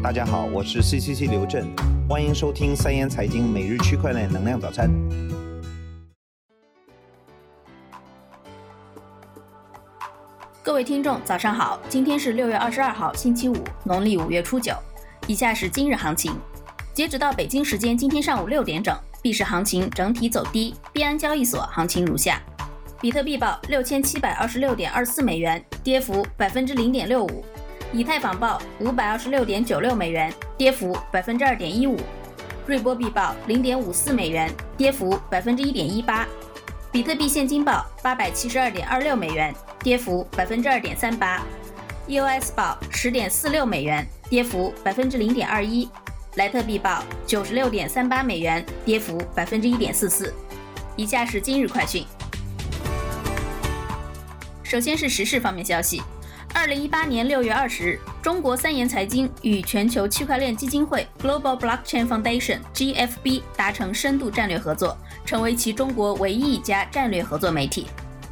大家好，我是 CCC 刘震，欢迎收听三言财经每日区块链能量早餐。各位听众，早上好，今天是六月二十二号，星期五，农历五月初九。以下是今日行情，截止到北京时间今天上午六点整，币市行情整体走低，币安交易所行情如下：比特币报六千七百二十六点二四美元，跌幅百分之零点六五。以太坊报五百二十六点九六美元，跌幅百分之二点一五；瑞波币报零点五四美元，跌幅百分之一点一八；比特币现金报八百七十二点二六美元，跌幅百分之二点三八；EOS 报十点四六美元，跌幅百分之零点二一；莱特币报九十六点三八美元，跌幅百分之一点四四。以下是今日快讯，首先是时事方面消息。二零一八年六月二十日，中国三言财经与全球区块链基金会 Global Blockchain Foundation（GFB） 达成深度战略合作，成为其中国唯一一家战略合作媒体。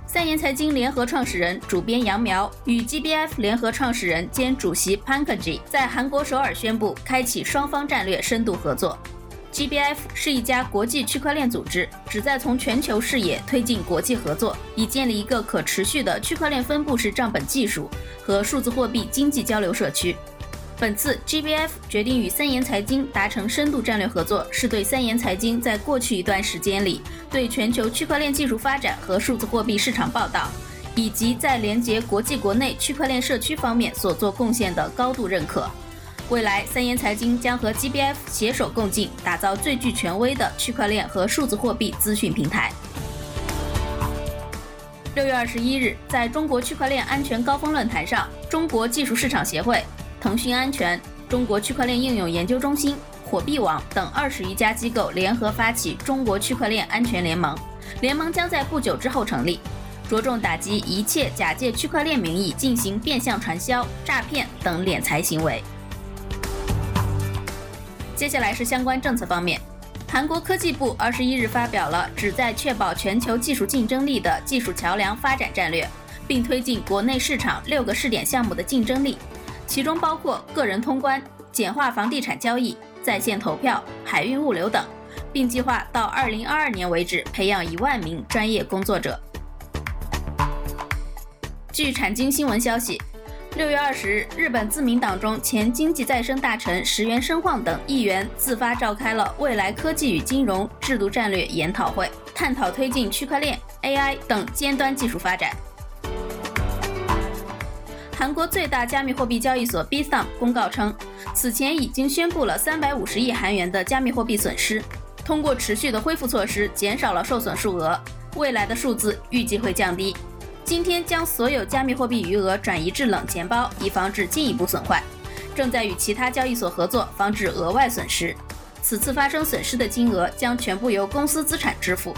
三言财经联合创始人、主编杨苗与 GBF 联合创始人兼主席 Pankaj 在韩国首尔宣布，开启双方战略深度合作。GBF 是一家国际区块链组织，旨在从全球视野推进国际合作，以建立一个可持续的区块链分布式账本技术和数字货币经济交流社区。本次 GBF 决定与三言财经达成深度战略合作，是对三言财经在过去一段时间里对全球区块链技术发展和数字货币市场报道，以及在连接国际国内区块链社区方面所做贡献的高度认可。未来，三言财经将和 GBF 携手共进，打造最具权威的区块链和数字货币资讯平台。六月二十一日，在中国区块链安全高峰论坛上，中国技术市场协会、腾讯安全、中国区块链应用研究中心、火币网等二十余家机构联合发起中国区块链安全联盟。联盟将在不久之后成立，着重打击一切假借区块链名义进行变相传销、诈骗等敛财行为。接下来是相关政策方面，韩国科技部二十一日发表了旨在确保全球技术竞争力的技术桥梁发展战略，并推进国内市场六个试点项目的竞争力，其中包括个人通关、简化房地产交易、在线投票、海运物流等，并计划到二零二二年为止培养一万名专业工作者。据产经新闻消息。六月二十日，日本自民党中前经济再生大臣石原伸晃等议员自发召开了未来科技与金融制度战略研讨会，探讨推进区块链、AI 等尖端技术发展。韩国最大加密货币交易所 Bitstamp 公告称，此前已经宣布了三百五十亿韩元的加密货币损失，通过持续的恢复措施减少了受损数额，未来的数字预计会降低。今天将所有加密货币余额转移至冷钱包，以防止进一步损坏。正在与其他交易所合作，防止额外损失。此次发生损失的金额将全部由公司资产支付。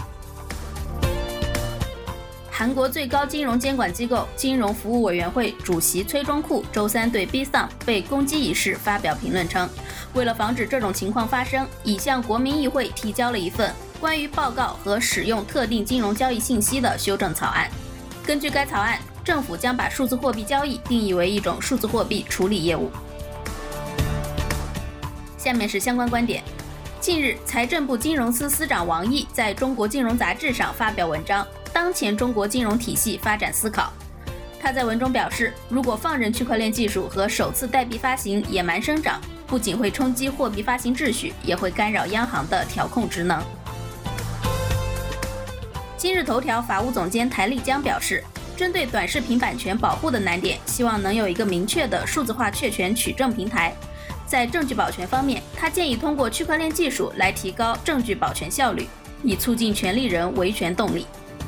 韩国最高金融监管机构金融服务委员会主席崔中库周三对 Bitstamp 被攻击一事发表评论称，为了防止这种情况发生，已向国民议会提交了一份关于报告和使用特定金融交易信息的修正草案。根据该草案，政府将把数字货币交易定义为一种数字货币处理业务。下面是相关观点。近日，财政部金融司司长王毅在中国金融杂志上发表文章《当前中国金融体系发展思考》。他在文中表示，如果放任区块链技术和首次代币发行野蛮生长，不仅会冲击货币发行秩序，也会干扰央行的调控职能。今日头条法务总监台丽江表示，针对短视频版权保护的难点，希望能有一个明确的数字化确权取证平台。在证据保全方面，他建议通过区块链技术来提高证据保全效率，以促进权利人维权动力。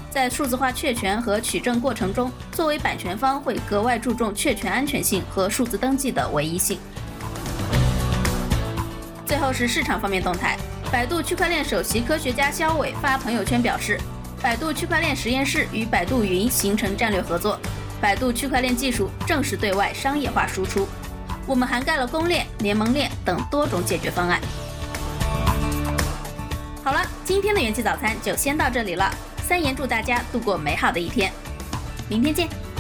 在数字化确权和取证过程中，作为版权方会格外注重确权安全性和数字登记的唯一性。最后是市场方面动态，百度区块链首席科学家肖伟发朋友圈表示。百度区块链实验室与百度云形成战略合作，百度区块链技术正式对外商业化输出。我们涵盖了公链、联盟链等多种解决方案。好了，今天的元气早餐就先到这里了。三言祝大家度过美好的一天，明天见。